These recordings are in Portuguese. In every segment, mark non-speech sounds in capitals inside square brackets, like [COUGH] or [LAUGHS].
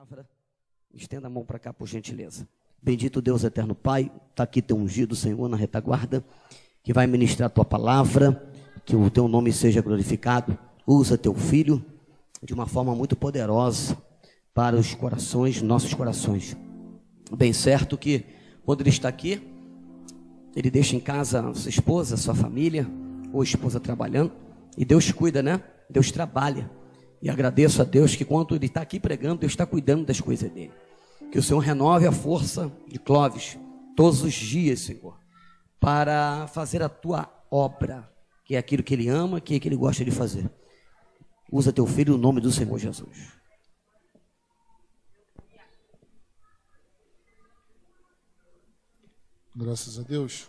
palavra. Estenda a mão para cá, por gentileza. Bendito Deus eterno Pai, está aqui teu ungido, Senhor, na retaguarda, que vai ministrar a tua palavra, que o teu nome seja glorificado. Usa teu filho de uma forma muito poderosa para os corações, nossos corações. Bem certo que quando ele está aqui, ele deixa em casa sua esposa, sua família, ou esposa trabalhando, e Deus cuida, né? Deus trabalha. E agradeço a Deus que quando ele está aqui pregando, Deus está cuidando das coisas dele. Que o Senhor renove a força de Clóvis todos os dias, Senhor, para fazer a tua obra, que é aquilo que ele ama, que é que ele gosta de fazer. Usa teu filho no nome do Senhor Jesus. Graças a Deus.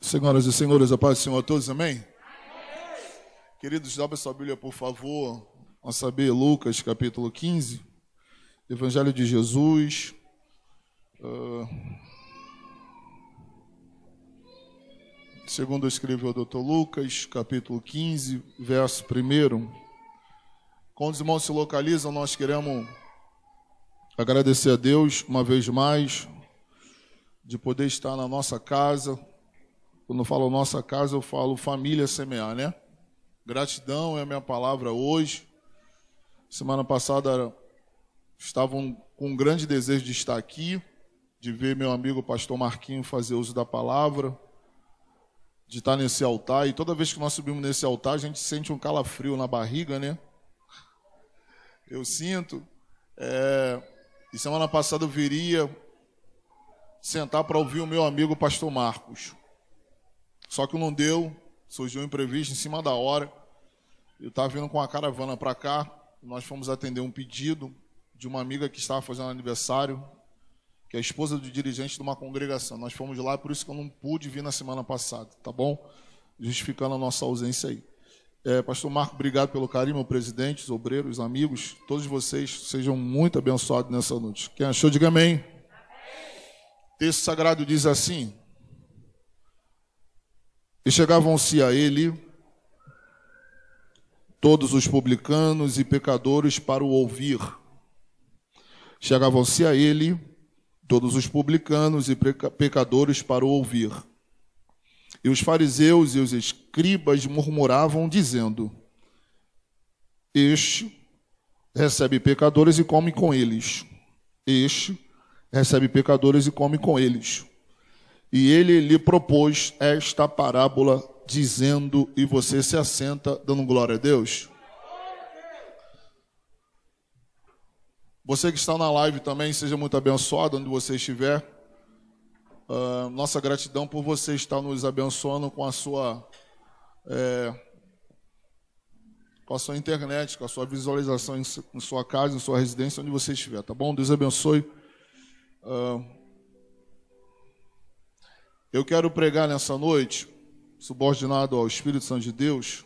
Senhoras e senhores, a paz do Senhor a todos, amém? Queridos, abra sua Bíblia, por favor, a saber, Lucas capítulo 15, Evangelho de Jesus. Uh, segundo escreveu o doutor Lucas, capítulo 15, verso 1. Quando os irmãos se localizam, nós queremos agradecer a Deus uma vez mais de poder estar na nossa casa. Quando eu falo nossa casa, eu falo família semear, né? Gratidão é a minha palavra hoje. Semana passada estavam com um grande desejo de estar aqui, de ver meu amigo pastor Marquinho fazer uso da palavra, de estar nesse altar. E toda vez que nós subimos nesse altar, a gente sente um calafrio na barriga, né? Eu sinto. É... E semana passada eu viria sentar para ouvir o meu amigo pastor Marcos. Só que não deu, surgiu um imprevisto em cima da hora. Eu estava vindo com a caravana para cá, nós fomos atender um pedido de uma amiga que estava fazendo aniversário, que é a esposa do dirigente de uma congregação. Nós fomos lá, por isso que eu não pude vir na semana passada, tá bom? Justificando a nossa ausência aí. É, Pastor Marco, obrigado pelo carinho, meu presidente, os obreiros, os amigos, todos vocês sejam muito abençoados nessa noite. Quem achou, diga amém. amém. Texto sagrado diz assim: E chegavam-se a ele todos os publicanos e pecadores para o ouvir. Chegavam-se a ele todos os publicanos e pecadores para o ouvir. E os fariseus e os escribas murmuravam, dizendo: Este recebe pecadores e come com eles. Este recebe pecadores e come com eles. E ele lhe propôs esta parábola dizendo e você se assenta dando glória a Deus? Você que está na live também, seja muito abençoado onde você estiver. Uh, nossa gratidão por você estar nos abençoando com a sua é, com a sua internet, com a sua visualização em, sua casa, em sua residência, onde você estiver, tá bom? Deus abençoe. Uh, eu quero pregar nessa noite subordinado ao Espírito Santo de Deus,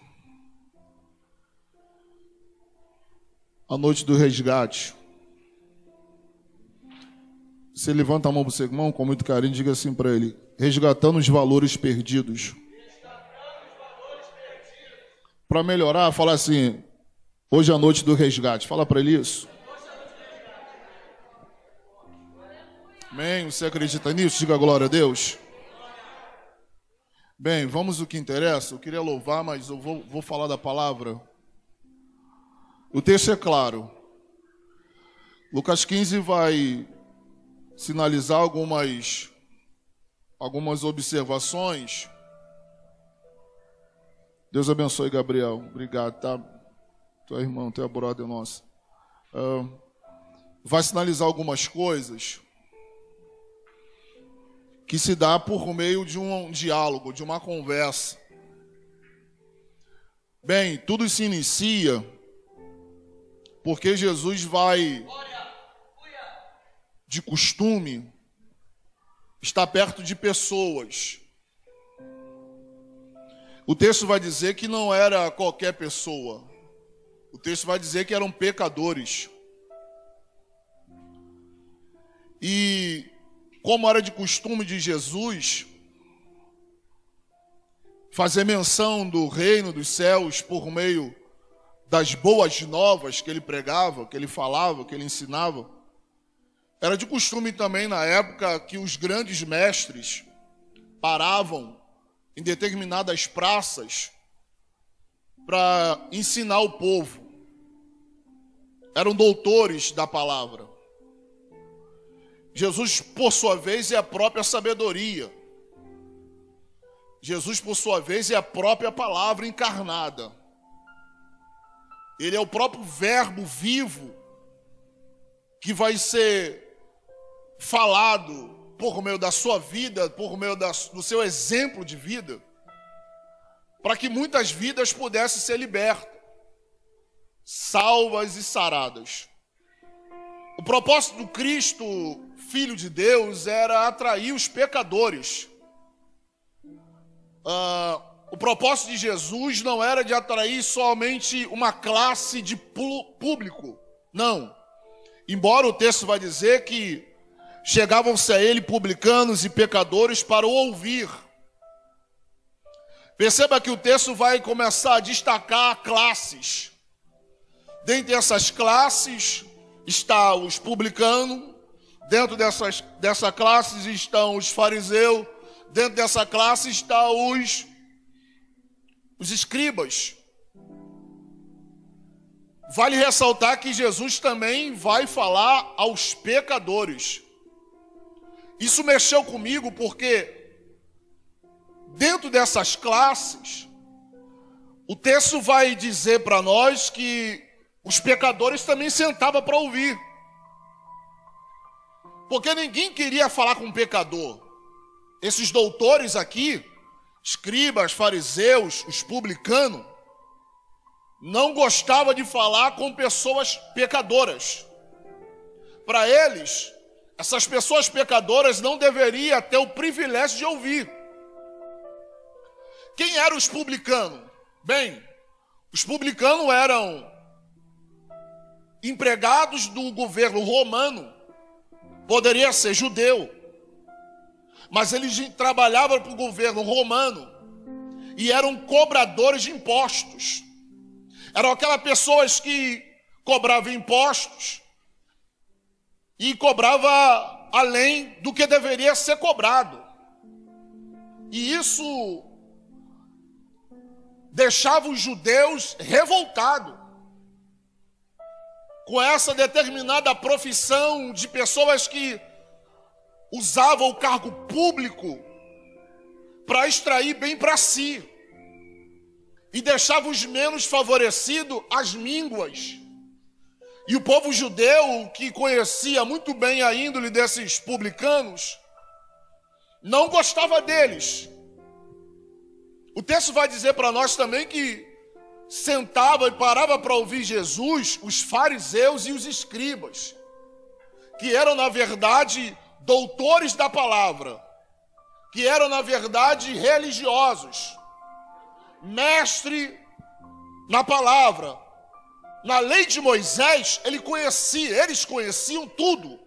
a noite do resgate. Você levanta a mão para o seu irmão com muito carinho e diga assim para ele: resgatando os valores perdidos. Para melhorar, fala assim: hoje é a noite do resgate. Fala para ele isso. Amém? Você acredita nisso? Diga glória a Deus. Bem, vamos ao que interessa. Eu queria louvar, mas eu vou, vou falar da palavra. O texto é claro. Lucas 15 vai sinalizar algumas, algumas observações. Deus abençoe, Gabriel. Obrigado, tá? Tua irmã, tua brother nossa. Uh, vai sinalizar algumas coisas que se dá por meio de um diálogo, de uma conversa. Bem, tudo se inicia porque Jesus vai, de costume, estar perto de pessoas. O texto vai dizer que não era qualquer pessoa. O texto vai dizer que eram pecadores. E como era de costume de Jesus, fazer menção do reino dos céus por meio das boas novas que ele pregava, que ele falava, que ele ensinava, era de costume também na época que os grandes mestres paravam em determinadas praças para ensinar o povo. Eram doutores da palavra. Jesus, por sua vez, é a própria sabedoria. Jesus, por sua vez, é a própria palavra encarnada. Ele é o próprio Verbo vivo que vai ser falado por meio da sua vida, por meio da, do seu exemplo de vida, para que muitas vidas pudessem ser libertas, salvas e saradas. O propósito do Cristo, Filho de Deus, era atrair os pecadores. Uh, o propósito de Jesus não era de atrair somente uma classe de público, não. Embora o texto vai dizer que chegavam-se a ele publicanos e pecadores para o ouvir. Perceba que o texto vai começar a destacar classes. Dentre essas classes está os publicanos, dentro dessas, dessa classe estão os fariseus, dentro dessa classe estão os, os escribas. Vale ressaltar que Jesus também vai falar aos pecadores. Isso mexeu comigo porque, dentro dessas classes, o texto vai dizer para nós que os pecadores também sentavam para ouvir. Porque ninguém queria falar com um pecador. Esses doutores aqui, escribas, fariseus, os publicanos, não gostavam de falar com pessoas pecadoras. Para eles, essas pessoas pecadoras não deveriam ter o privilégio de ouvir. Quem eram os publicanos? Bem, os publicanos eram empregados do governo romano, poderia ser judeu, mas eles trabalhavam para o governo romano e eram cobradores de impostos. Eram aquelas pessoas que cobravam impostos e cobrava além do que deveria ser cobrado. E isso deixava os judeus revoltados com essa determinada profissão de pessoas que usavam o cargo público para extrair bem para si e deixava os menos favorecidos as mínguas. E o povo judeu, que conhecia muito bem a índole desses publicanos, não gostava deles. O texto vai dizer para nós também que sentava e parava para ouvir Jesus os fariseus e os escribas, que eram, na verdade, doutores da palavra, que eram, na verdade, religiosos, mestre na palavra, na lei de Moisés, ele conhecia, eles conheciam tudo.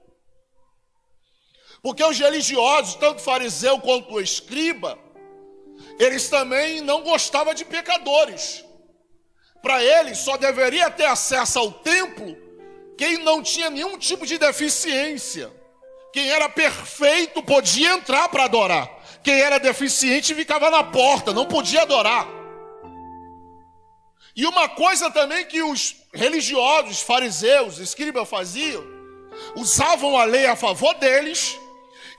Porque os religiosos, tanto fariseu quanto escriba, eles também não gostavam de pecadores. Para eles, só deveria ter acesso ao templo quem não tinha nenhum tipo de deficiência. Quem era perfeito podia entrar para adorar. Quem era deficiente ficava na porta, não podia adorar. E uma coisa também que os religiosos, fariseus, escribas faziam, usavam a lei a favor deles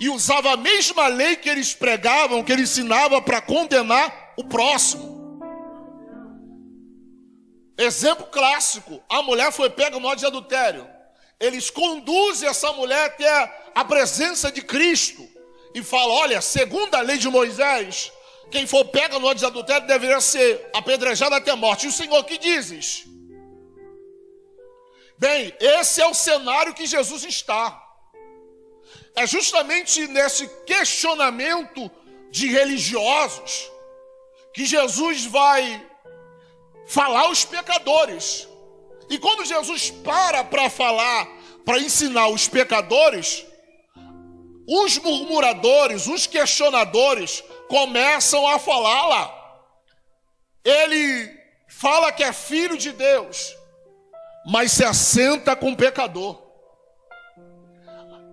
e usavam a mesma lei que eles pregavam, que eles ensinavam para condenar o próximo. Exemplo clássico: a mulher foi pega no de adultério. Eles conduzem essa mulher até a presença de Cristo e falam: olha, segundo a lei de Moisés, quem for pega no de adultério deveria ser apedrejado até a morte. E o Senhor que dizes? Bem, esse é o cenário que Jesus está. É justamente nesse questionamento de religiosos que Jesus vai falar aos pecadores. E quando Jesus para para falar, para ensinar os pecadores, os murmuradores, os questionadores começam a falar lá. Ele fala que é filho de Deus, mas se assenta com pecador.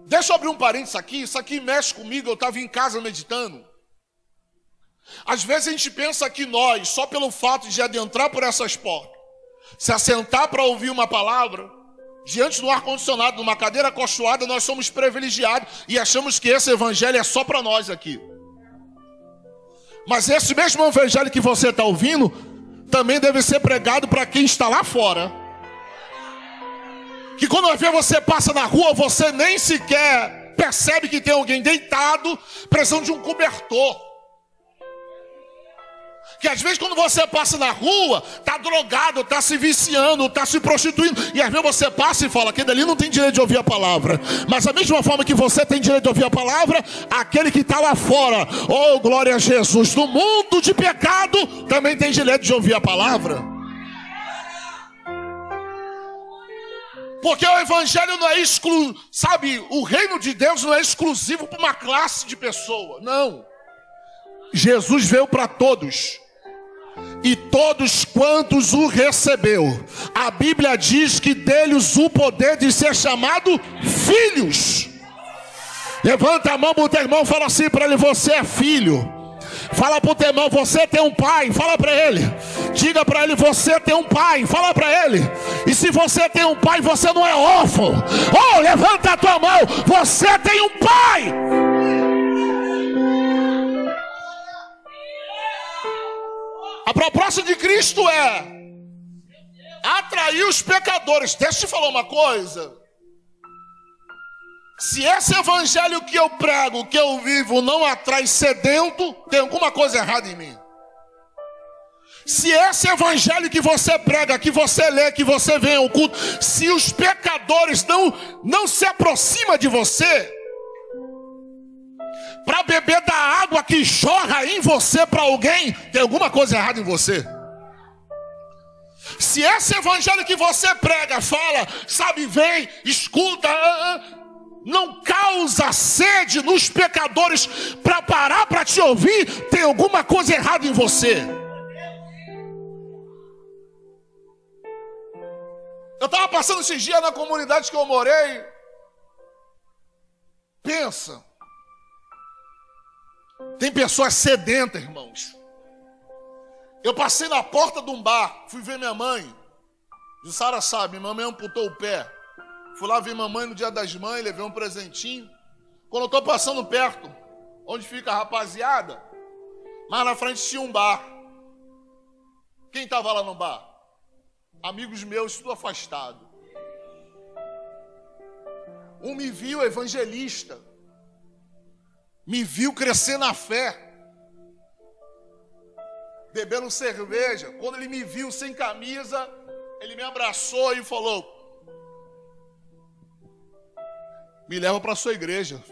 Deixa eu abrir um parênteses aqui, isso aqui mexe comigo, eu estava em casa meditando. Às vezes a gente pensa que nós, só pelo fato de adentrar por essas portas, se assentar para ouvir uma palavra, diante do ar-condicionado, numa cadeira acolchoada, nós somos privilegiados e achamos que esse evangelho é só para nós aqui. Mas esse mesmo evangelho que você está ouvindo, também deve ser pregado para quem está lá fora. Que quando vê você passa na rua, você nem sequer percebe que tem alguém deitado, precisando de um cobertor. Que às vezes quando você passa na rua, tá drogado, tá se viciando, tá se prostituindo, e às vezes você passa e fala, aquele ali não tem direito de ouvir a palavra. Mas da mesma forma que você tem direito de ouvir a palavra, aquele que está lá fora, oh glória a Jesus, no mundo de pecado, também tem direito de ouvir a palavra. Porque o evangelho não é exclusivo, sabe, o reino de Deus não é exclusivo para uma classe de pessoa, não. Jesus veio para todos e todos quantos o recebeu. A Bíblia diz que deles o poder de ser chamado filhos. Levanta a mão para o teu irmão, fala assim para ele: Você é filho. Fala para o teu irmão: Você tem um pai. Fala para ele. Diga para ele: Você tem um pai. Fala para ele. E se você tem um pai, você não é órfão. Oh, levanta a tua mão: Você tem um pai. A proposta de Cristo é atrair os pecadores. Deixa eu te falar uma coisa. Se esse evangelho que eu prego, que eu vivo, não atrai sedento, tem alguma coisa errada em mim. Se esse evangelho que você prega, que você lê, que você vem ao culto, se os pecadores não, não se aproximam de você, para beber da que jorra em você para alguém, tem alguma coisa errada em você. Se esse evangelho que você prega, fala, sabe, vem, escuta, ah, ah, não causa sede nos pecadores para parar para te ouvir, tem alguma coisa errada em você. Eu estava passando esses dias na comunidade que eu morei. Pensa. Tem pessoas sedentas, irmãos. Eu passei na porta de um bar, fui ver minha mãe. E Sara sabe, minha mãe amputou o pé. Fui lá ver mamãe no dia das mães, levei um presentinho. Quando eu estou passando perto, onde fica a rapaziada, mas na frente tinha um bar. Quem estava lá no bar? Amigos meus, tudo afastado. Um me viu evangelista me viu crescer na fé, bebendo cerveja. Quando ele me viu sem camisa, ele me abraçou e falou: Me leva para a sua igreja.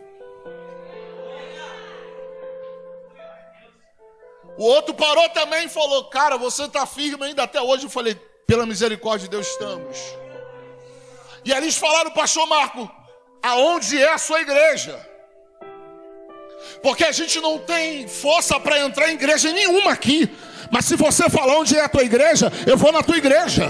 O outro parou também e falou: Cara, você está firme ainda até hoje. Eu falei: Pela misericórdia de Deus estamos. E eles falaram, Pastor Marco, aonde é a sua igreja? Porque a gente não tem força para entrar em igreja nenhuma aqui. Mas se você falar onde é a tua igreja, eu vou na tua igreja.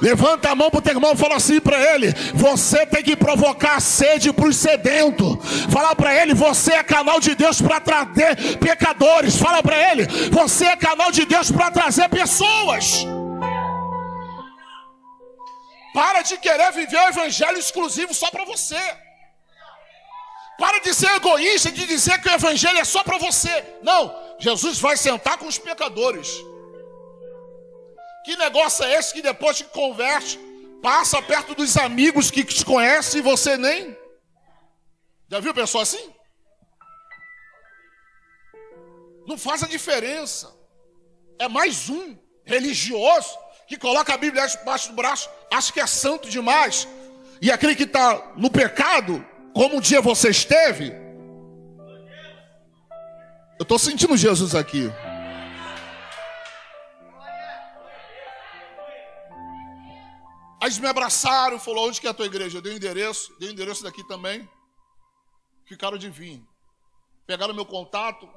Levanta a mão para o teu irmão e fala assim para ele: Você tem que provocar sede para os sedentos. Fala para ele: Você é canal de Deus para trazer pecadores. Fala para ele: Você é canal de Deus para trazer pessoas. Para de querer viver o evangelho exclusivo só para você. Para de ser egoísta de dizer que o evangelho é só para você. Não, Jesus vai sentar com os pecadores. Que negócio é esse que depois que converte, passa perto dos amigos que te conhecem e você nem? Já viu pessoa assim? Não faz a diferença. É mais um religioso que coloca a Bíblia debaixo do braço, acha que é santo demais. E aquele que está no pecado, como um dia você esteve. Eu estou sentindo Jesus aqui. Aí eles me abraçaram, falou: onde que é a tua igreja? Eu dei o um endereço, dei o um endereço daqui também. Ficaram de vir. Pegaram meu contato,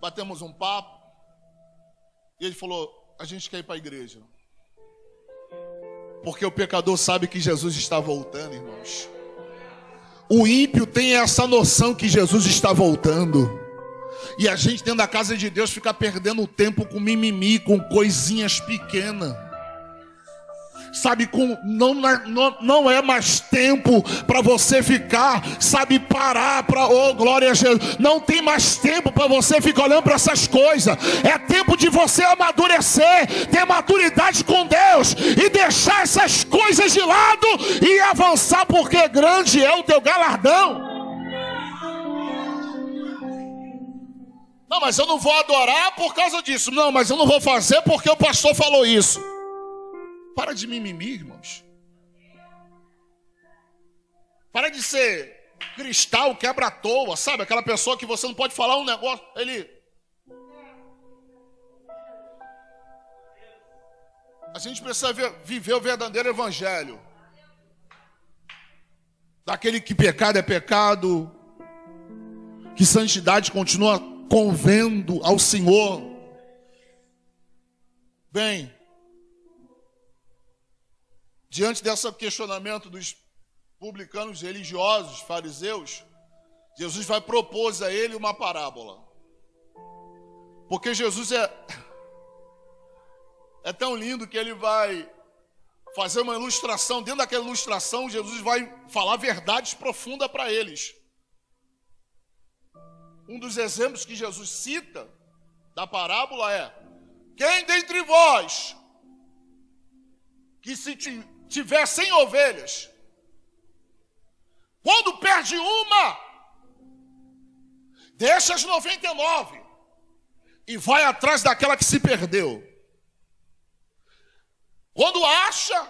batemos um papo. E ele falou: A gente quer ir para a igreja. Porque o pecador sabe que Jesus está voltando, irmãos. O ímpio tem essa noção que Jesus está voltando. E a gente dentro da casa de Deus fica perdendo tempo com mimimi, com coisinhas pequenas sabe, com, não, não, não é mais tempo para você ficar, sabe, parar para, oh glória a Jesus, não tem mais tempo para você ficar olhando para essas coisas, é tempo de você amadurecer, ter maturidade com Deus e deixar essas coisas de lado e avançar, porque grande é o teu galardão. Não, mas eu não vou adorar por causa disso. Não, mas eu não vou fazer porque o pastor falou isso. Para de mimimi, irmãos. Para de ser cristal, quebra à toa, sabe? Aquela pessoa que você não pode falar um negócio, ele. A gente precisa ver, viver o verdadeiro evangelho. Daquele que pecado é pecado, que santidade continua convendo ao Senhor. Bem, Diante desse questionamento dos publicanos religiosos, fariseus, Jesus vai propor a ele uma parábola. Porque Jesus é é tão lindo que ele vai fazer uma ilustração, dentro daquela ilustração, Jesus vai falar verdades profundas para eles. Um dos exemplos que Jesus cita da parábola é: Quem dentre vós que se tiver 100 ovelhas, quando perde uma, deixa as 99 e vai atrás daquela que se perdeu. Quando acha,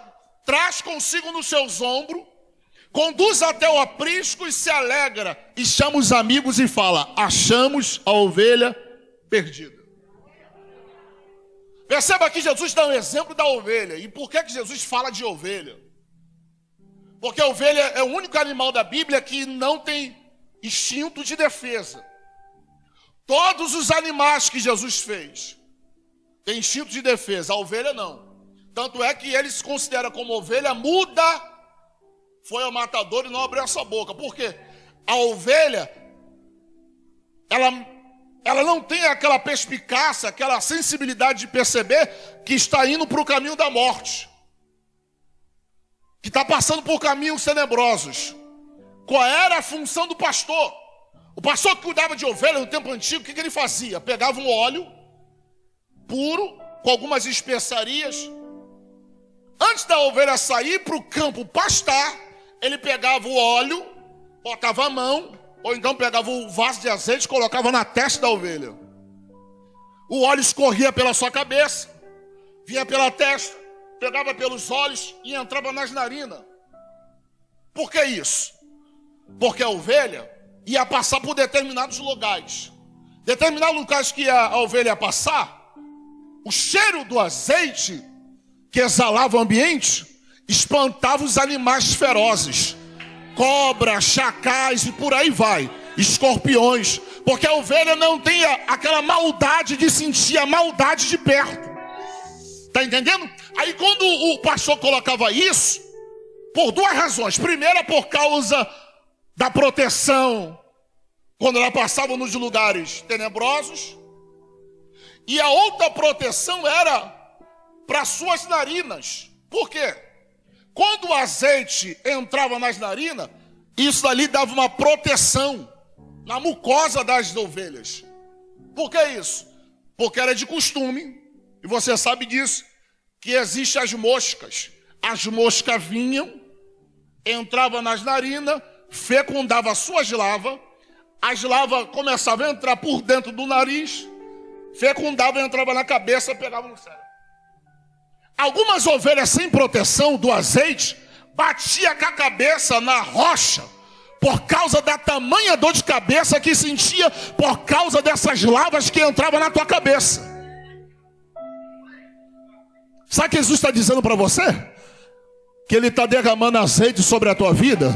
traz consigo nos seus ombros, conduz até o aprisco e se alegra, e chama os amigos e fala: Achamos a ovelha perdida. Perceba que Jesus dá um exemplo da ovelha. E por que, que Jesus fala de ovelha? Porque a ovelha é o único animal da Bíblia que não tem instinto de defesa. Todos os animais que Jesus fez têm instinto de defesa, a ovelha não. Tanto é que ele se considera como ovelha muda, foi ao matador e não abriu essa boca. Por quê? A ovelha, ela ela não tem aquela perspicácia, aquela sensibilidade de perceber que está indo para o caminho da morte, que está passando por caminhos tenebrosos. Qual era a função do pastor? O pastor que cuidava de ovelha no tempo antigo, o que, que ele fazia? Pegava um óleo puro, com algumas especiarias. Antes da ovelha sair para o campo pastar, ele pegava o óleo, botava a mão, ou então pegava um vaso de azeite e colocava na testa da ovelha. O óleo escorria pela sua cabeça, vinha pela testa, pegava pelos olhos e entrava nas narinas. Por que isso? Porque a ovelha ia passar por determinados lugares. Determinados lugares que a, a ovelha ia passar, o cheiro do azeite que exalava o ambiente espantava os animais ferozes cobra, chacais e por aí vai, escorpiões, porque a ovelha não tem aquela maldade de sentir a maldade de perto. Tá entendendo? Aí quando o pastor colocava isso, por duas razões. Primeira, por causa da proteção, quando ela passava nos lugares tenebrosos. E a outra proteção era para suas narinas. Por quê? Quando o azeite entrava nas narinas, isso ali dava uma proteção na mucosa das ovelhas. Por que isso? Porque era de costume, e você sabe disso, que existem as moscas. As moscas vinham, entravam nas narinas, fecundavam as suas lavas, as lavas começavam a entrar por dentro do nariz, fecundavam, entravam na cabeça, pegavam no cérebro. Algumas ovelhas sem proteção do azeite batia com a cabeça na rocha por causa da tamanha dor de cabeça que sentia por causa dessas lavas que entravam na tua cabeça. Sabe o que Jesus está dizendo para você? Que Ele está derramando azeite sobre a tua vida.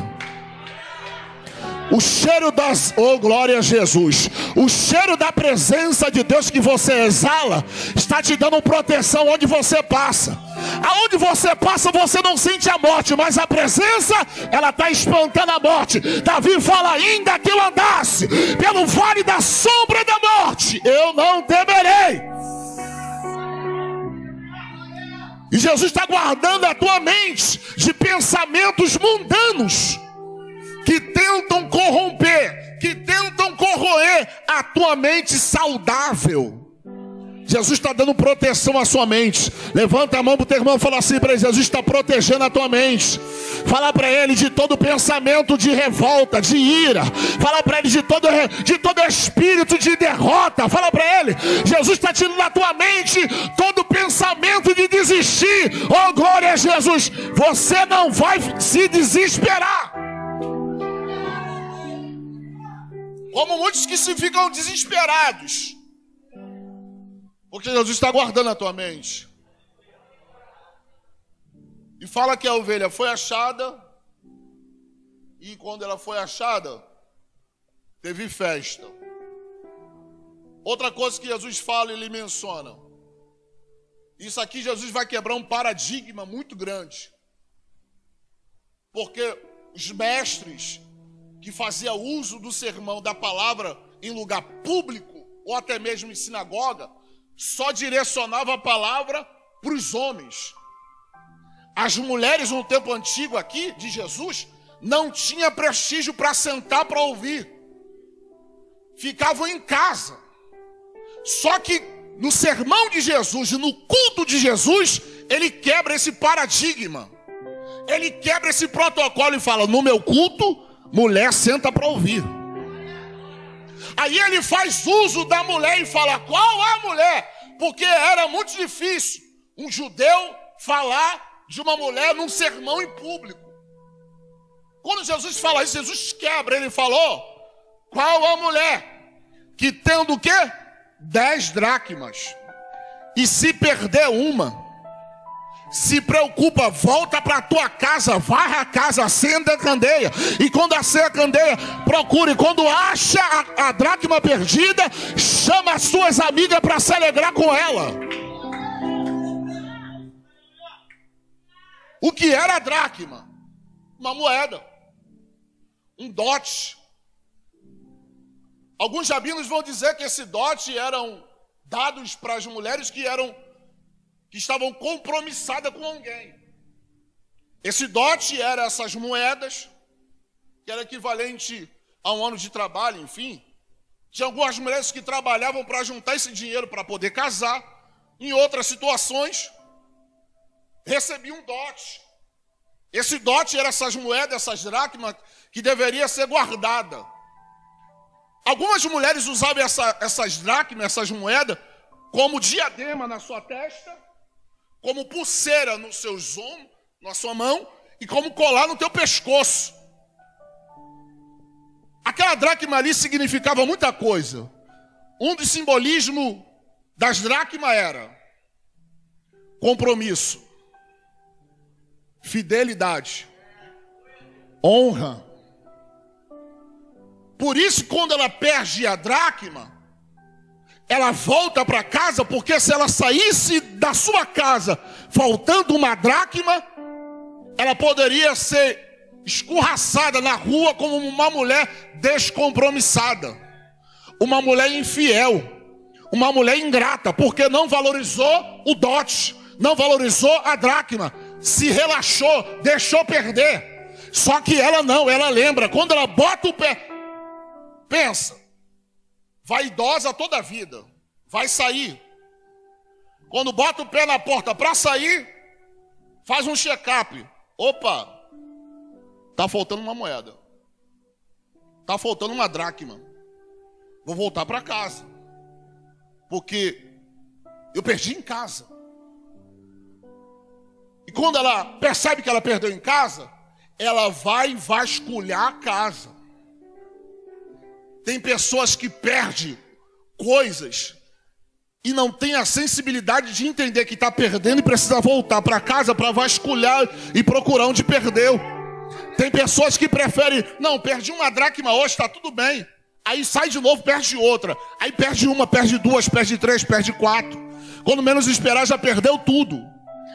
O cheiro das, oh glória a Jesus, o cheiro da presença de Deus que você exala está te dando proteção onde você passa. Aonde você passa, você não sente a morte, mas a presença, ela está espantando a morte. Davi fala: ainda que eu andasse pelo vale da sombra da morte, eu não temerei. E Jesus está guardando a tua mente de pensamentos mundanos que tentam corromper, que tentam corroer a tua mente saudável. Jesus está dando proteção à sua mente. Levanta a mão para o teu irmão e fala assim para ele: Jesus está protegendo a tua mente. Fala para ele de todo pensamento de revolta, de ira. Fala para ele de todo, de todo espírito de derrota. Fala para ele: Jesus está tirando da tua mente todo pensamento de desistir. Oh, glória a Jesus! Você não vai se desesperar. Como muitos que se ficam desesperados porque Jesus está guardando a tua mente. E fala que a ovelha foi achada. E quando ela foi achada, teve festa. Outra coisa que Jesus fala ele menciona. Isso aqui Jesus vai quebrar um paradigma muito grande. Porque os mestres que faziam uso do sermão da palavra em lugar público ou até mesmo em sinagoga, só direcionava a palavra para os homens. As mulheres no tempo antigo aqui de Jesus não tinha prestígio para sentar para ouvir. Ficavam em casa. Só que no sermão de Jesus e no culto de Jesus, ele quebra esse paradigma. Ele quebra esse protocolo e fala: "No meu culto, mulher senta para ouvir". Aí ele faz uso da mulher e fala: qual a mulher? Porque era muito difícil um judeu falar de uma mulher num sermão em público. Quando Jesus fala isso, Jesus quebra, ele falou: qual a mulher que tendo o quê? Dez dracmas. E se perder uma, se preocupa, volta para a tua casa, varra a casa, acenda a candeia. E quando acende a candeia, procure. Quando acha a, a dracma perdida, chama as suas amigas para se alegrar com ela. O que era a dracma? Uma moeda, um dote. Alguns rabinos vão dizer que esse dote eram dados para as mulheres que eram que estavam compromissadas com alguém. Esse dote era essas moedas, que era equivalente a um ano de trabalho, enfim. Tinha algumas mulheres que trabalhavam para juntar esse dinheiro para poder casar. Em outras situações, recebiam um dote. Esse dote era essas moedas, essas dracmas, que deveria ser guardada. Algumas mulheres usavam essa, essas dracmas, essas moedas, como diadema na sua testa como pulseira nos seus ombros, na sua mão, e como colar no teu pescoço. Aquela dracma ali significava muita coisa. Um dos simbolismos das dracmas era compromisso, fidelidade, honra. Por isso, quando ela perde a dracma, ela volta para casa, porque se ela saísse da sua casa faltando uma dracma, ela poderia ser escorraçada na rua como uma mulher descompromissada, uma mulher infiel, uma mulher ingrata, porque não valorizou o dote, não valorizou a dracma, se relaxou, deixou perder. Só que ela não, ela lembra, quando ela bota o pé, pensa, vaidosa toda a vida, vai sair. Quando bota o pé na porta para sair, faz um check-up. Opa, tá faltando uma moeda. Tá faltando uma dracma. Vou voltar para casa. Porque eu perdi em casa. E quando ela percebe que ela perdeu em casa, ela vai vasculhar a casa. Tem pessoas que perdem coisas e não tem a sensibilidade de entender que está perdendo e precisa voltar para casa para vasculhar e procurar onde perdeu. Tem pessoas que preferem, não, perdi uma dracma hoje, está tudo bem. Aí sai de novo, perde outra. Aí perde uma, perde duas, perde três, perde quatro. Quando menos esperar, já perdeu tudo.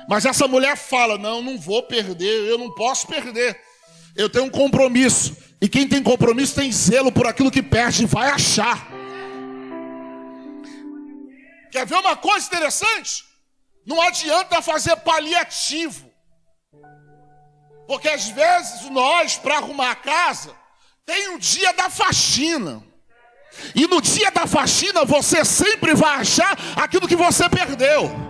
Mas essa mulher fala: Não, não vou perder, eu não posso perder. Eu tenho um compromisso. E quem tem compromisso tem zelo por aquilo que perde, vai achar. Quer ver uma coisa interessante? Não adianta fazer paliativo. Porque às vezes nós, para arrumar a casa, tem o dia da faxina. E no dia da faxina você sempre vai achar aquilo que você perdeu.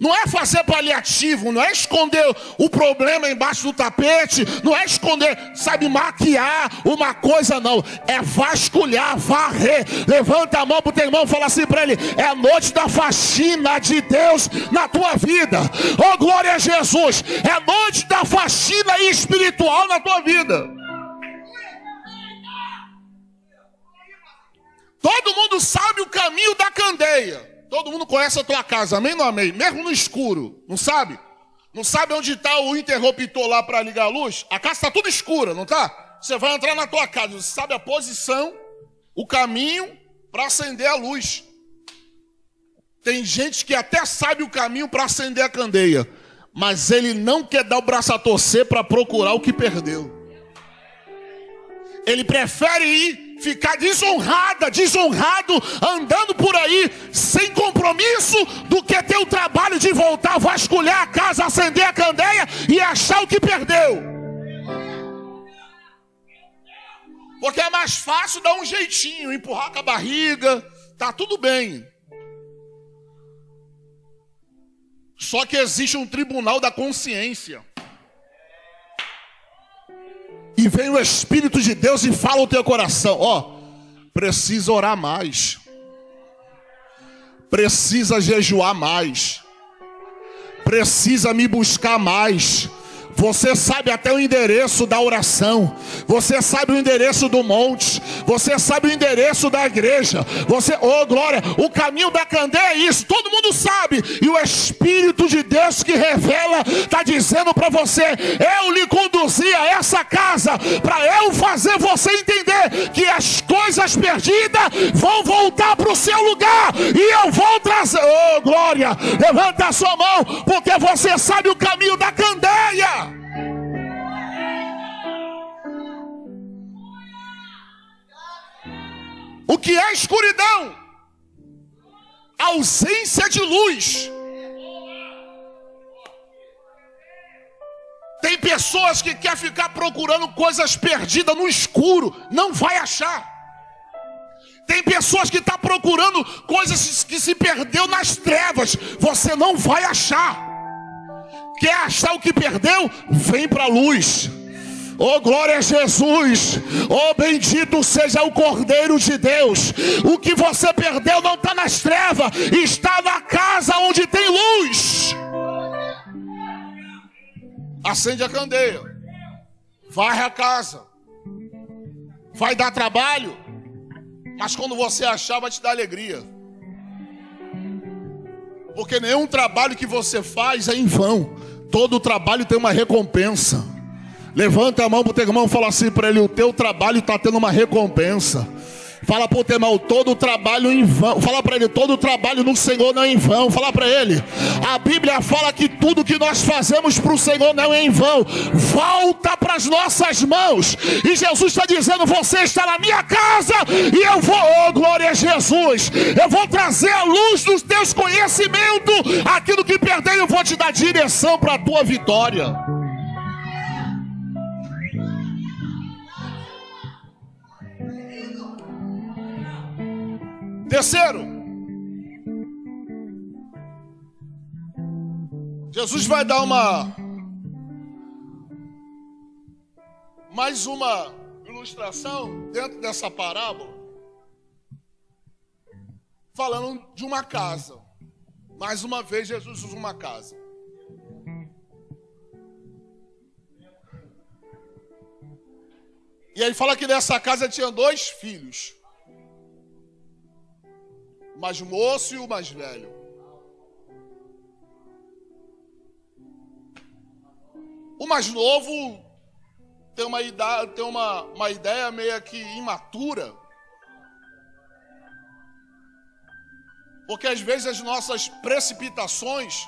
Não é fazer paliativo, não é esconder o problema embaixo do tapete, não é esconder, sabe, maquiar uma coisa, não. É vasculhar, varrer. Levanta a mão para o teu irmão e fala assim para ele: é a noite da faxina de Deus na tua vida. Oh, glória a Jesus! É a noite da faxina espiritual na tua vida. Todo mundo sabe o caminho da candeia. Todo mundo conhece a tua casa, amém ou amém? Mesmo no escuro, não sabe? Não sabe onde está o interruptor lá para ligar a luz? A casa está tudo escura, não está? Você vai entrar na tua casa, você sabe a posição, o caminho para acender a luz. Tem gente que até sabe o caminho para acender a candeia, mas ele não quer dar o braço a torcer para procurar o que perdeu. Ele prefere ir ficar desonrada, desonrado, andando por aí sem compromisso, do que ter o trabalho de voltar, vasculhar a casa, acender a candeia e achar o que perdeu. Porque é mais fácil dar um jeitinho, empurrar com a barriga, tá tudo bem. Só que existe um tribunal da consciência. Vem o Espírito de Deus e fala o teu coração: Ó, precisa orar mais, precisa jejuar mais, precisa me buscar mais você sabe até o endereço da oração. Você sabe o endereço do monte. Você sabe o endereço da igreja. Você, oh glória, o caminho da candeia é isso. Todo mundo sabe. E o Espírito de Deus que revela está dizendo para você: eu lhe conduzi a essa casa para eu fazer você entender que as coisas perdidas vão voltar para o seu lugar e eu vou trazer. Oh glória, levanta a sua mão porque você sabe o caminho da candeia. O que é escuridão? Ausência de luz. Tem pessoas que quer ficar procurando coisas perdidas no escuro, não vai achar. Tem pessoas que estão tá procurando coisas que se perdeu nas trevas, você não vai achar. Quer achar o que perdeu? Vem para a luz. Oh, glória a Jesus. Oh, bendito seja o Cordeiro de Deus. O que você perdeu não está nas trevas, está na casa onde tem luz. Acende a candeia. Varre a casa. Vai dar trabalho. Mas quando você achar, vai te dar alegria. Porque nenhum trabalho que você faz é em vão. Todo trabalho tem uma recompensa. Levanta a mão para o teu irmão e fala assim para ele: o teu trabalho está tendo uma recompensa. Fala para o teu irmão, todo trabalho em vão. Fala para ele, todo trabalho no Senhor não é em vão. Fala para ele. A Bíblia fala que tudo que nós fazemos para o Senhor não é em vão. Volta para as nossas mãos. E Jesus está dizendo: Você está na minha casa e eu vou, oh glória a Jesus. Eu vou trazer a luz dos teus conhecimentos. Aquilo que perdei, eu vou te dar direção para a tua vitória. Terceiro, Jesus vai dar uma mais uma ilustração dentro dessa parábola, falando de uma casa. Mais uma vez, Jesus usa uma casa. E aí fala que nessa casa tinha dois filhos mais moço e o mais velho. O mais novo tem uma, ideia, tem uma, uma ideia meio que imatura. Porque às vezes as nossas precipitações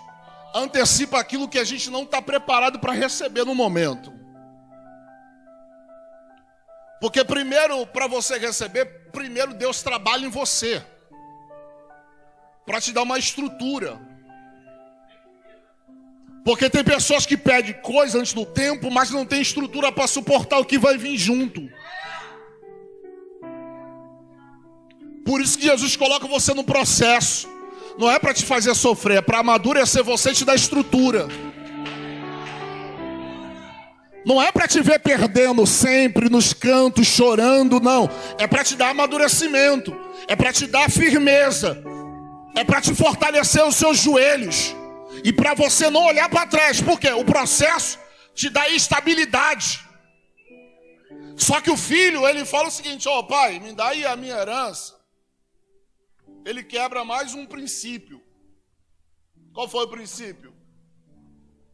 antecipam aquilo que a gente não está preparado para receber no momento. Porque primeiro, para você receber, primeiro Deus trabalha em você. Para te dar uma estrutura. Porque tem pessoas que pedem coisa antes do tempo, mas não tem estrutura para suportar o que vai vir junto. Por isso que Jesus coloca você no processo. Não é para te fazer sofrer, é para amadurecer você e te dar estrutura. Não é para te ver perdendo sempre nos cantos, chorando, não. É para te dar amadurecimento. É para te dar firmeza. É para te fortalecer os seus joelhos. E para você não olhar para trás. Porque o processo te dá estabilidade. Só que o filho, ele fala o seguinte: Ó oh, pai, me dá aí a minha herança. Ele quebra mais um princípio. Qual foi o princípio?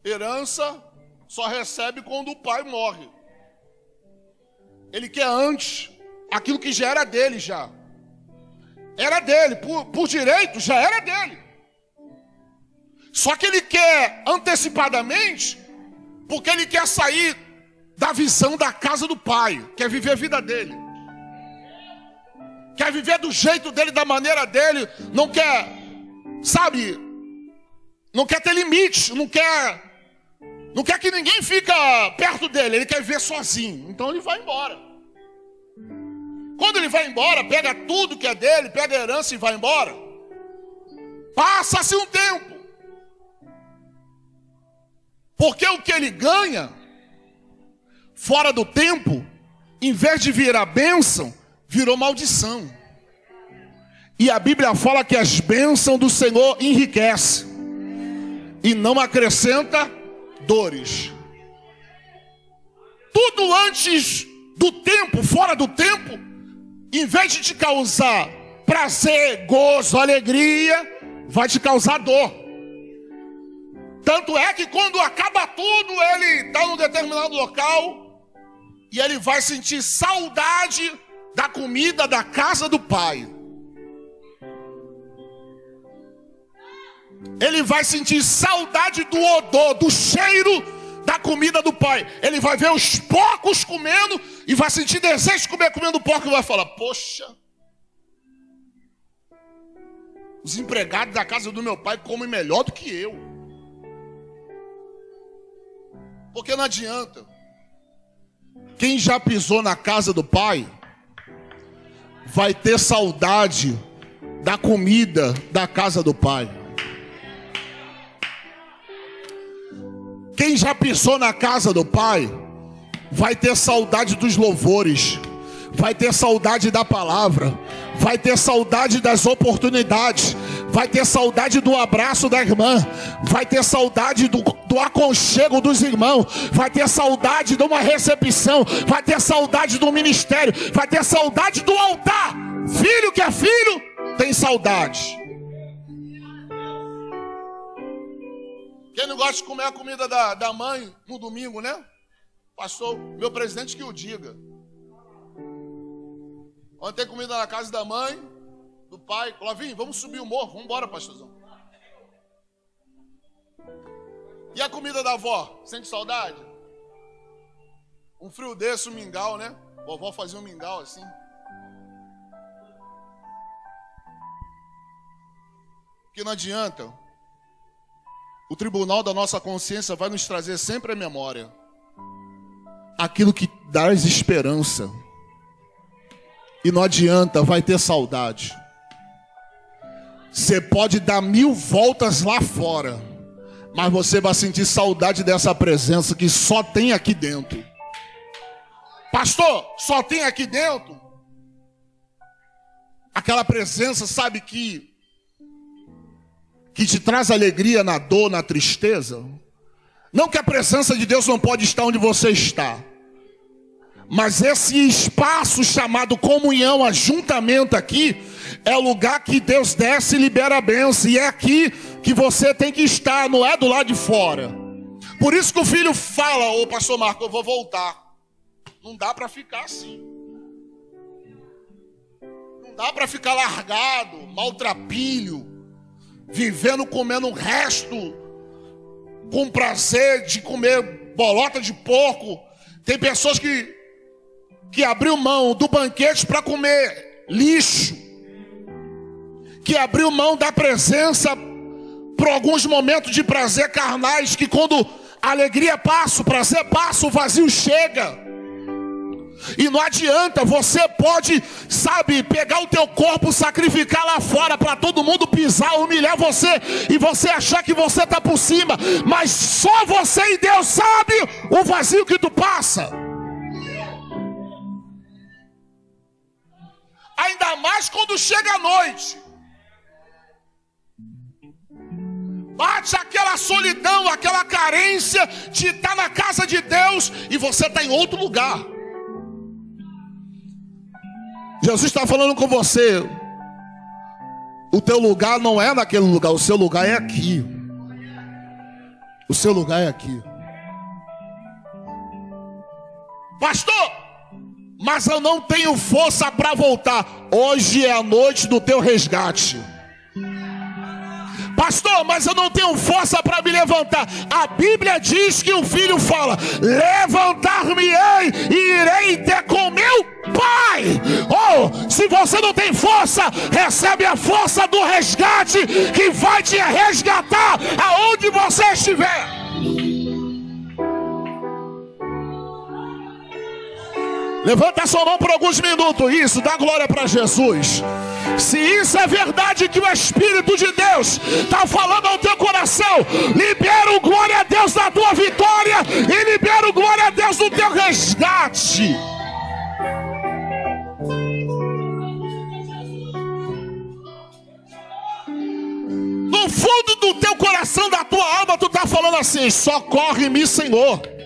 Herança só recebe quando o pai morre. Ele quer antes aquilo que já era dele já. Era dele, por, por direito já era dele. Só que ele quer antecipadamente, porque ele quer sair da visão da casa do pai, quer viver a vida dele. Quer viver do jeito dele, da maneira dele, não quer, sabe, não quer ter limite, não quer não quer que ninguém fica perto dele, ele quer ver sozinho. Então ele vai embora. Quando ele vai embora, pega tudo que é dele, pega a herança e vai embora. Passa-se um tempo. Porque o que ele ganha fora do tempo, em vez de virar bênção, virou maldição. E a Bíblia fala que as bênçãos do Senhor enriquece e não acrescenta dores. Tudo antes do tempo, fora do tempo, em vez de te causar prazer, gozo, alegria, vai te causar dor. Tanto é que quando acaba tudo, ele está num determinado local e ele vai sentir saudade da comida da casa do pai. ele vai sentir saudade do odor, do cheiro da comida do pai. Ele vai ver os porcos comendo e vai sentir desejo de comer comendo porco e vai falar: Poxa, os empregados da casa do meu pai comem melhor do que eu. Porque não adianta. Quem já pisou na casa do pai vai ter saudade da comida da casa do pai. Quem já pisou na casa do Pai, vai ter saudade dos louvores, vai ter saudade da palavra, vai ter saudade das oportunidades, vai ter saudade do abraço da irmã, vai ter saudade do, do aconchego dos irmãos, vai ter saudade de uma recepção, vai ter saudade do ministério, vai ter saudade do altar. Filho que é filho, tem saudade. Quem não gosta de comer a comida da, da mãe no domingo, né? Pastor, meu presidente que o diga. Ontem tem comida na casa da mãe, do pai. Clovinho, vamos subir o morro. Vamos embora, pastorzão. E a comida da avó? Sente saudade? Um frio desse, um mingau, né? Vovó fazia um mingau assim. Que não adianta o tribunal da nossa consciência vai nos trazer sempre a memória aquilo que dá esperança. E não adianta, vai ter saudade. Você pode dar mil voltas lá fora, mas você vai sentir saudade dessa presença que só tem aqui dentro. Pastor, só tem aqui dentro? Aquela presença, sabe que que te traz alegria na dor, na tristeza. Não que a presença de Deus não pode estar onde você está. Mas esse espaço chamado comunhão, ajuntamento aqui, é o lugar que Deus desce e libera a bênção. E é aqui que você tem que estar, não é do lado de fora. Por isso que o filho fala, ô pastor Marco, eu vou voltar. Não dá para ficar assim. Não dá para ficar largado, maltrapilho, vivendo comendo o resto, com prazer de comer bolota de porco. Tem pessoas que, que abriu mão do banquete para comer lixo, que abriu mão da presença por alguns momentos de prazer carnais, que quando a alegria passa, o prazer passa, o vazio chega. E não adianta, você pode, sabe, pegar o teu corpo, sacrificar lá fora para todo mundo pisar, humilhar você e você achar que você está por cima, mas só você e Deus sabe o vazio que tu passa. Ainda mais quando chega a noite. Bate aquela solidão, aquela carência de estar na casa de Deus e você está em outro lugar. Jesus está falando com você. O teu lugar não é naquele lugar, o seu lugar é aqui. O seu lugar é aqui. Pastor, mas eu não tenho força para voltar. Hoje é a noite do teu resgate. Pastor, mas eu não tenho força para me levantar. A Bíblia diz que o filho fala: Levantar-me-ei e irei ter com meu pai. Oh, se você não tem força, recebe a força do resgate que vai te resgatar aonde você estiver. Levanta sua mão por alguns minutos. Isso, dá glória para Jesus. Se isso é verdade que o Espírito de Deus está falando ao teu coração, libera o glória a Deus da tua vitória e libera o glória a Deus do teu resgate. No fundo do teu coração, da tua alma, tu está falando assim: socorre-me, Senhor.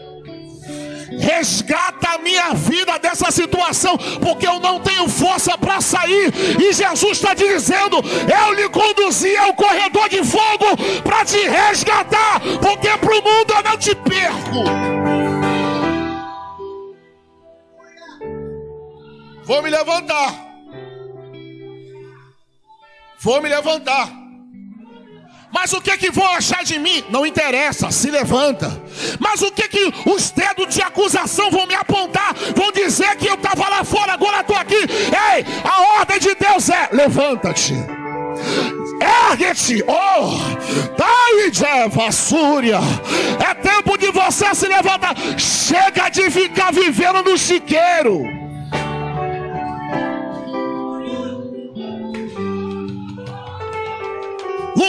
Resgata a minha vida dessa situação, porque eu não tenho força para sair. E Jesus está dizendo: Eu lhe conduzi ao corredor de fogo para te resgatar, porque para o mundo eu não te perco. Vou me levantar. Vou me levantar. Mas o que que vão achar de mim? Não interessa, se levanta. Mas o que que os dedos de acusação vão me apontar? Vão dizer que eu estava lá fora, agora estou aqui. Ei, a ordem de Deus é: levanta-te. Ergue-te, oh, dai vassúria. É tempo de você se levantar. Chega de ficar vivendo no chiqueiro.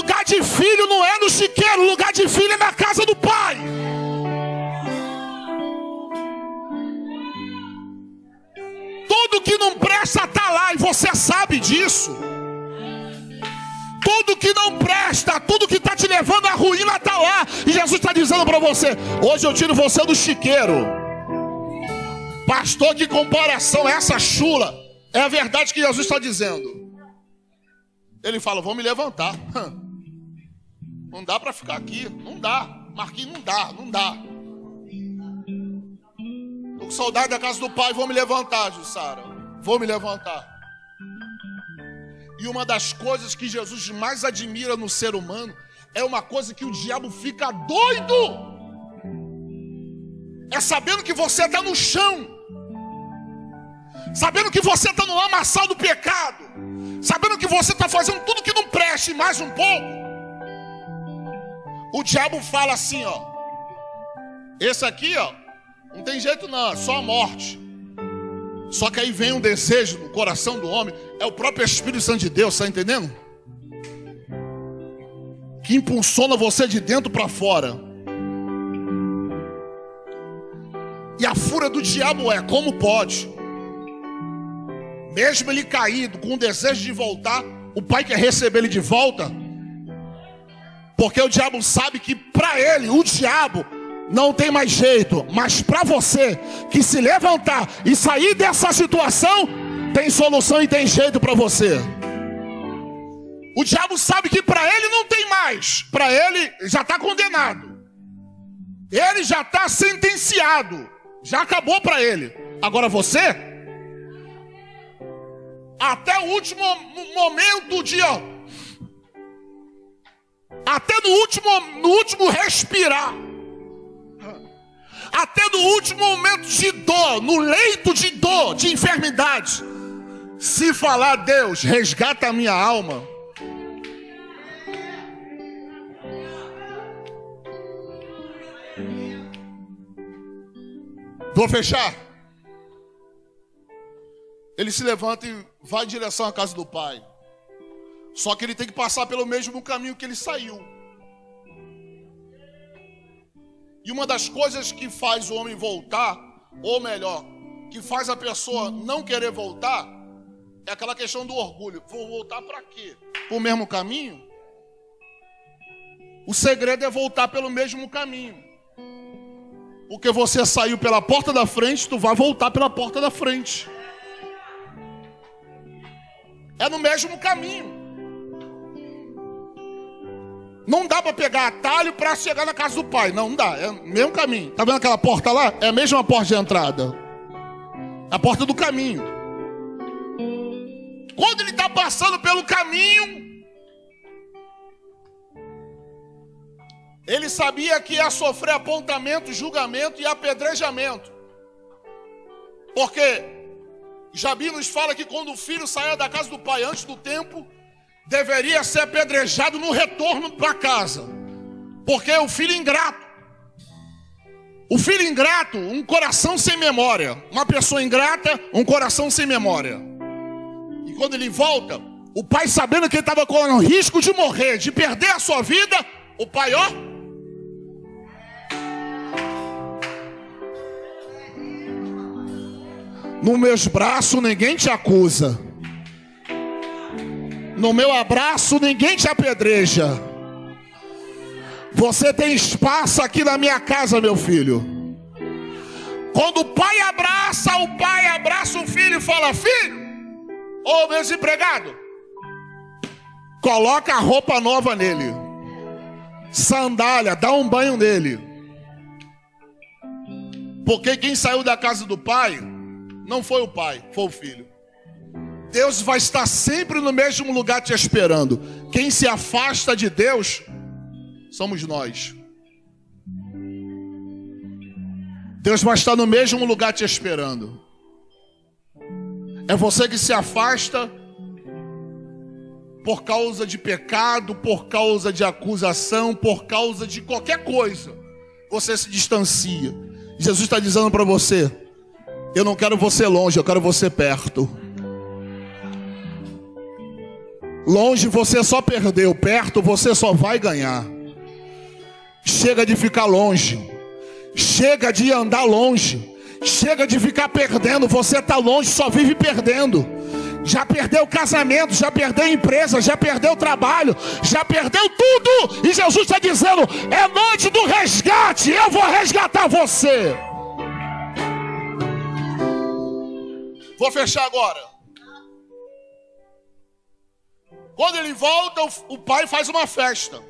Lugar de filho não é no chiqueiro, lugar de filho é na casa do pai. Tudo que não presta está lá e você sabe disso. Tudo que não presta, tudo que está te levando à ruína está lá. E Jesus está dizendo para você: hoje eu tiro você do chiqueiro. Pastor, que comparação é essa chula? É a verdade que Jesus está dizendo. Ele fala: Vou me levantar. [LAUGHS] Não dá para ficar aqui. Não dá. Marquinhos, não dá, não dá. Estou com saudade da casa do pai. Vou me levantar, Jussara. Vou me levantar. E uma das coisas que Jesus mais admira no ser humano é uma coisa que o diabo fica doido. É sabendo que você está no chão, sabendo que você está no lamaçal do pecado, sabendo que você está fazendo tudo que não preste mais um pouco. O diabo fala assim, ó. Esse aqui, ó, não tem jeito não, é só a morte. Só que aí vem um desejo no coração do homem, é o próprio Espírito Santo de Deus, está entendendo? Que impulsiona você de dentro para fora. E a fúria do diabo é: como pode? mesmo ele caído, com o desejo de voltar, o pai quer receber ele de volta, porque o diabo sabe que para ele, o diabo, não tem mais jeito, mas para você que se levantar e sair dessa situação, tem solução e tem jeito para você. O diabo sabe que para ele não tem mais, para ele já está condenado. Ele já está sentenciado. Já acabou para ele. Agora você? Até o último momento de. Ó, até no último, no último respirar. Até no último momento de dor, no leito de dor, de enfermidade. Se falar, Deus, resgata a minha alma. Vou fechar. Ele se levanta e vai em direção à casa do pai. Só que ele tem que passar pelo mesmo caminho que ele saiu. E uma das coisas que faz o homem voltar, ou melhor, que faz a pessoa não querer voltar, é aquela questão do orgulho. Vou voltar para quê? Para o mesmo caminho? O segredo é voltar pelo mesmo caminho. Porque você saiu pela porta da frente, tu vai voltar pela porta da frente. É no mesmo caminho. Não dá para pegar atalho para chegar na casa do pai. Não, não dá. É o mesmo caminho. Tá vendo aquela porta lá? É a mesma porta de entrada. A porta do caminho. Quando ele está passando pelo caminho, Ele sabia que ia sofrer apontamento, julgamento e apedrejamento. Porque Jabi nos fala que quando o filho saia da casa do pai antes do tempo, deveria ser apedrejado no retorno para casa. Porque o filho ingrato. O filho ingrato, um coração sem memória. Uma pessoa ingrata, um coração sem memória. E quando ele volta, o pai sabendo que ele estava com risco de morrer, de perder a sua vida, o pai, ó, No meus braços ninguém te acusa. No meu abraço ninguém te apedreja. Você tem espaço aqui na minha casa, meu filho. Quando o pai abraça, o pai abraça o filho e fala: Filho, ô meu desempregado, coloca a roupa nova nele, sandália, dá um banho nele. Porque quem saiu da casa do pai não foi o pai, foi o filho. Deus vai estar sempre no mesmo lugar te esperando. Quem se afasta de Deus somos nós. Deus vai estar no mesmo lugar te esperando. É você que se afasta por causa de pecado, por causa de acusação, por causa de qualquer coisa. Você se distancia. Jesus está dizendo para você: eu não quero você longe, eu quero você perto. Longe você só perdeu, perto você só vai ganhar. Chega de ficar longe. Chega de andar longe. Chega de ficar perdendo. Você está longe, só vive perdendo. Já perdeu casamento, já perdeu empresa, já perdeu trabalho, já perdeu tudo. E Jesus está dizendo: é noite do resgate. Eu vou resgatar você. Vou fechar agora. Quando ele volta, o pai faz uma festa.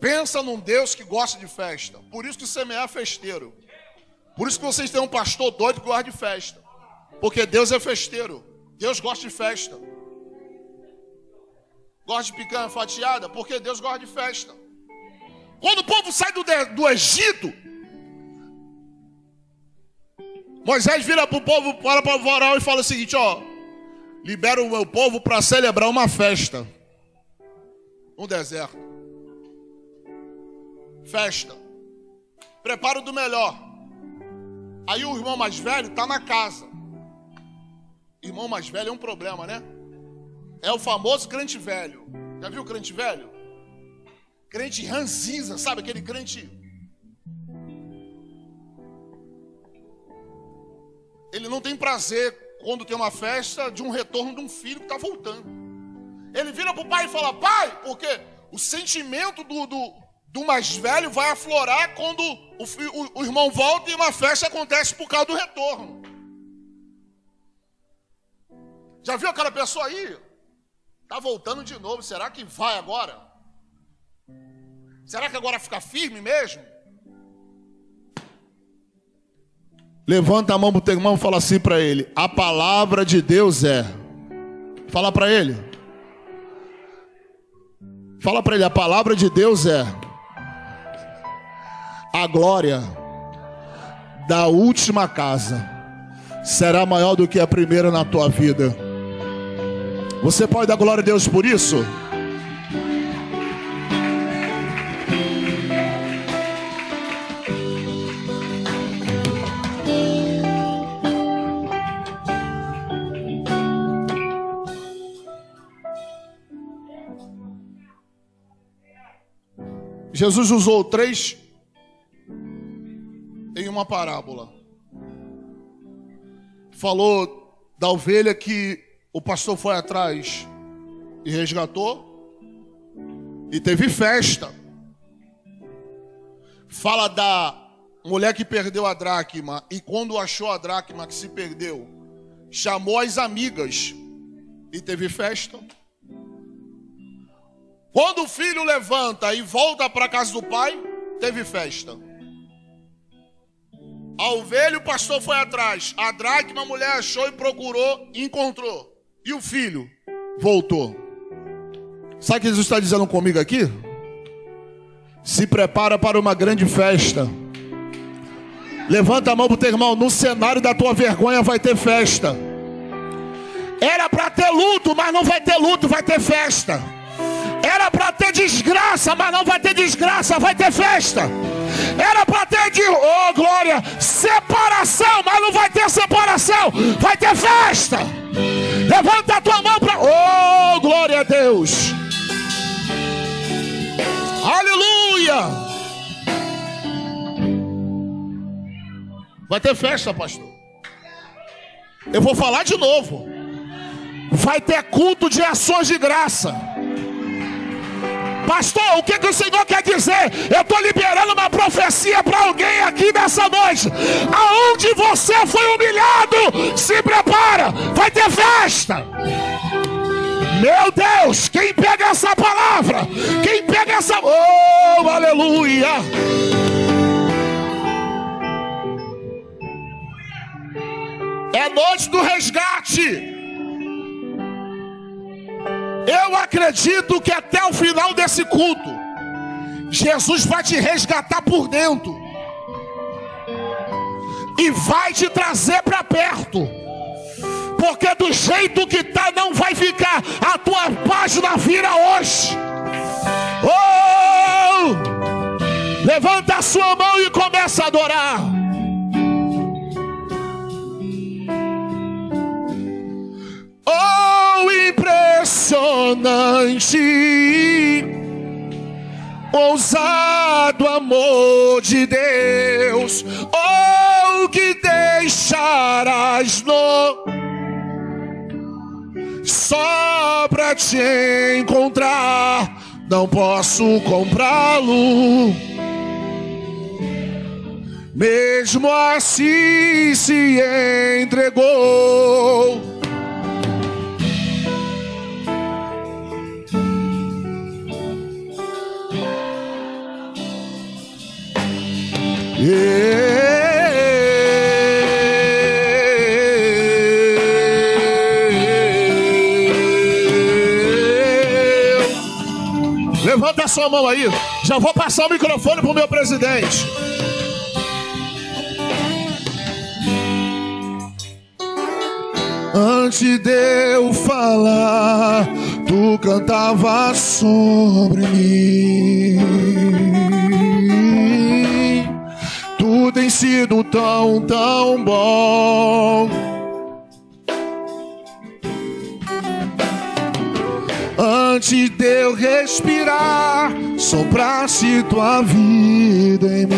Pensa num Deus que gosta de festa. Por isso que semear é festeiro. Por isso que vocês têm um pastor doido que gosta de festa. Porque Deus é festeiro. Deus gosta de festa. Gosta de picanha fatiada? Porque Deus gosta de festa. Quando o povo sai do, do Egito, Moisés vira para o povo, para para o varal e fala o seguinte: ó, libera o meu povo para celebrar uma festa no deserto. Festa. Preparo do melhor. Aí o irmão mais velho está na casa. Irmão mais velho é um problema, né? É o famoso crente velho. Já viu o crente velho? Crente ranzinza, sabe aquele crente Ele não tem prazer quando tem uma festa de um retorno de um filho que está voltando. Ele vira para o pai e fala: Pai, porque o sentimento do, do, do mais velho vai aflorar quando o, o, o irmão volta e uma festa acontece por causa do retorno. Já viu aquela pessoa aí? Está voltando de novo, será que vai agora? Será que agora fica firme mesmo? Levanta a mão pro teu irmão e fala assim para ele: A palavra de Deus é. Fala para ele. Fala para ele: A palavra de Deus é. A glória da última casa será maior do que a primeira na tua vida. Você pode dar glória a Deus por isso? Jesus usou três em uma parábola. Falou da ovelha que o pastor foi atrás e resgatou, e teve festa. Fala da mulher que perdeu a dracma, e quando achou a dracma que se perdeu, chamou as amigas e teve festa. Quando o filho levanta e volta para a casa do pai, teve festa. A ovelha, o pastor foi atrás. A dracma, a mulher achou e procurou encontrou. E o filho voltou. Sabe o que Jesus está dizendo comigo aqui? Se prepara para uma grande festa. Levanta a mão para o teu irmão. No cenário da tua vergonha vai ter festa. Era para ter luto, mas não vai ter luto, vai ter festa. Era para ter desgraça, mas não vai ter desgraça, vai ter festa. Era para ter de, oh glória, separação, mas não vai ter separação, vai ter festa. Levanta a tua mão para, oh glória a Deus. Aleluia. Vai ter festa, pastor. Eu vou falar de novo. Vai ter culto de ações de graça. Pastor, o que, que o Senhor quer dizer? Eu estou liberando uma profecia para alguém aqui nessa noite. Aonde você foi humilhado, se prepara, vai ter festa. Meu Deus, quem pega essa palavra? Quem pega essa. Oh, aleluia! É noite do resgate. Eu acredito que até o final desse culto, Jesus vai te resgatar por dentro e vai te trazer para perto. Porque do jeito que tá não vai ficar. A tua página vira hoje. Oh! Levanta a sua mão e começa a adorar. Oh, impressionante, ousado amor de Deus, oh, que deixarás no só pra te encontrar, não posso comprá-lo. Mesmo assim se entregou. Levanta a sua mão aí. Já vou passar o microfone para o meu presidente. Antes de eu falar, tu cantava sobre mim tem sido tão, tão bom. Antes de eu respirar, soprasse tua vida em mim.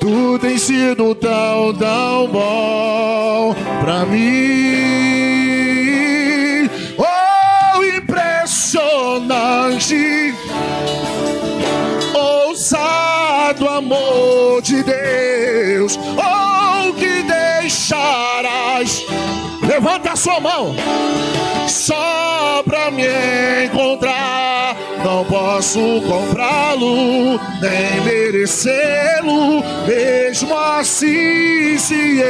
Tu tem sido tão, tão bom pra mim. Oh, impressionante amor de Deus, ou que deixarás. levanta a sua mão. Só pra me encontrar, não posso comprá-lo, nem merecê-lo, mesmo assim se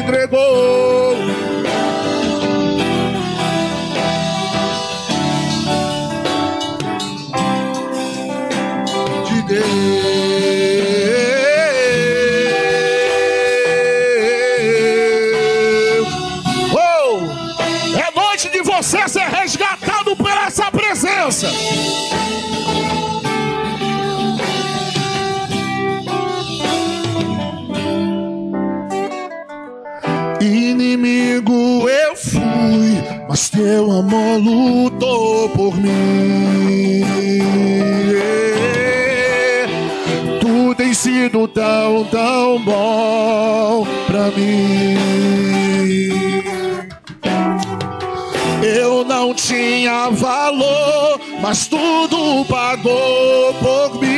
entregou. Mas teu amor lutou por mim. Tu tens sido tão, tão bom pra mim. Eu não tinha valor, mas tudo pagou por mim.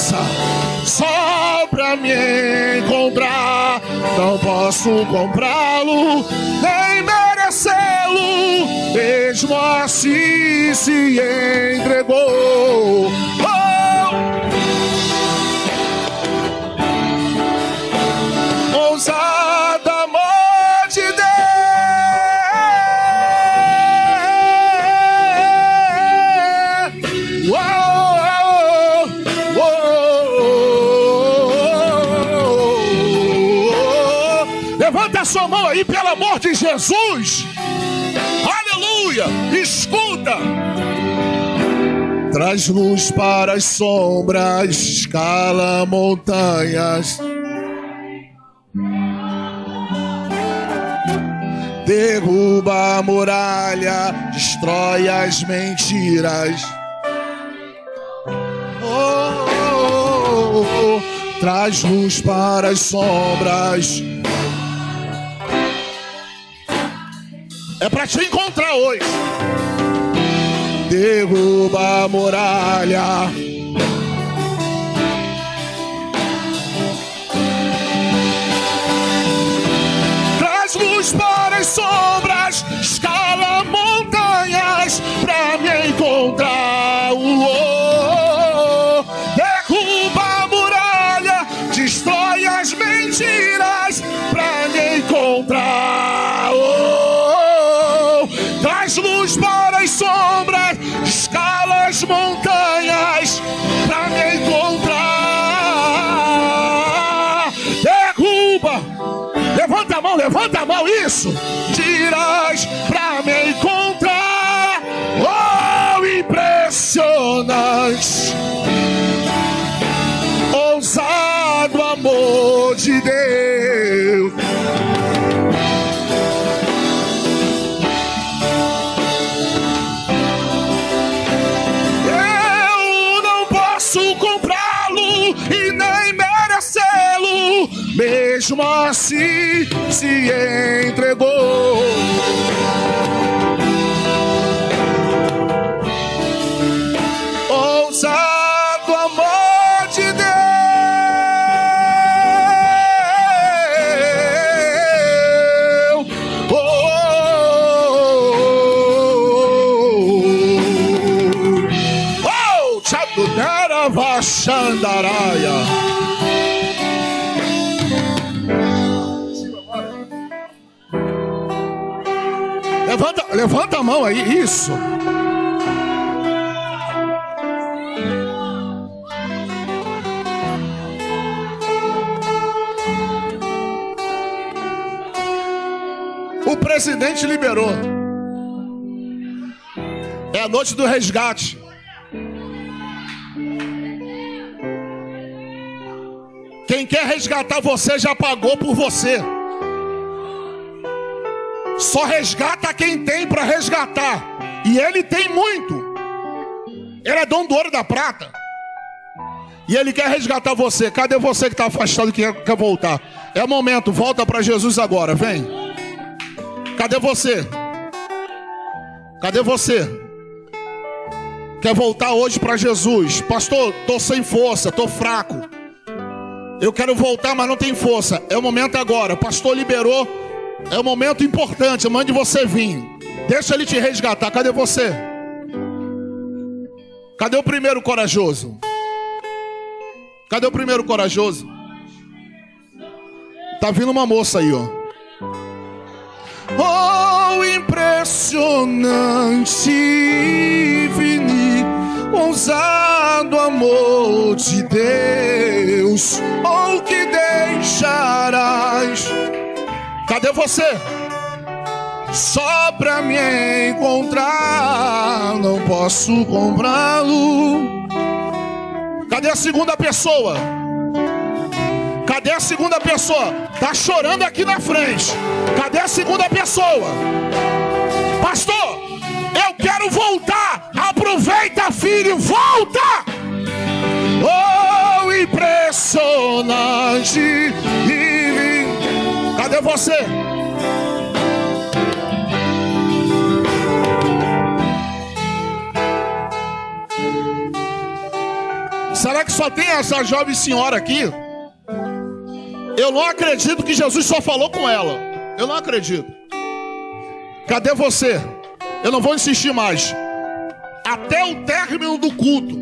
Presença. Só pra me encontrar. Não posso comprá-lo, nem merecê-lo. Mesmo assim se entregou. Oh, aí, pelo amor de Jesus. Aleluia. Escuta. Traz luz para as sombras, escala montanhas. Derruba a muralha, destrói as mentiras. Oh, oh, oh, oh. Traz luz para as sombras. É para te encontrar hoje. Derruba a muralha. Traz luz para as sombras, Tiras pra me encontrar. Oh, impressionante. Ousado amor de Deus. Eu não posso comprá-lo e nem merecê-lo. Mesmo assim se entregou. Vashandaraia. Levanta, levanta a mão aí, isso. O presidente liberou. É a noite do resgate. Quer resgatar você já pagou por você. Só resgata quem tem para resgatar. E ele tem muito. Ele é dono do ouro e da prata. E ele quer resgatar você. Cadê você que está afastado que quer, quer voltar? É o momento, volta para Jesus agora, vem. Cadê você? Cadê você? Quer voltar hoje para Jesus? Pastor, tô sem força, tô fraco. Eu quero voltar, mas não tem força. É o momento agora. Pastor liberou. É o momento importante. Mande você vir. Deixa ele te resgatar. Cadê você? Cadê o primeiro corajoso? Cadê o primeiro corajoso? Tá vindo uma moça aí, ó. Oh, impressionante, ousado amor de Deus. Oh, que deixarás? Cadê você? Só pra me encontrar, não posso comprá-lo. Cadê a segunda pessoa? Cadê a segunda pessoa? Tá chorando aqui na frente. Cadê a segunda pessoa? Pastor, eu quero voltar. Filho, volta. Oh, impressionante. Cadê você? Será que só tem essa jovem senhora aqui? Eu não acredito que Jesus só falou com ela. Eu não acredito. Cadê você? Eu não vou insistir mais. Até o término do culto.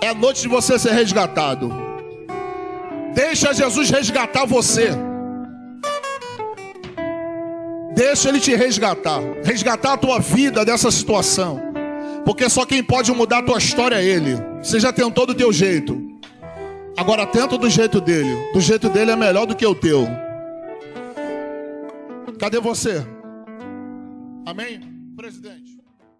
É noite de você ser resgatado. Deixa Jesus resgatar você. Deixa ele te resgatar. Resgatar a tua vida dessa situação. Porque só quem pode mudar a tua história é Ele. Você já tentou do teu jeito. Agora tenta do jeito dele. Do jeito dele é melhor do que o teu. Cadê você? Amém? Presidente.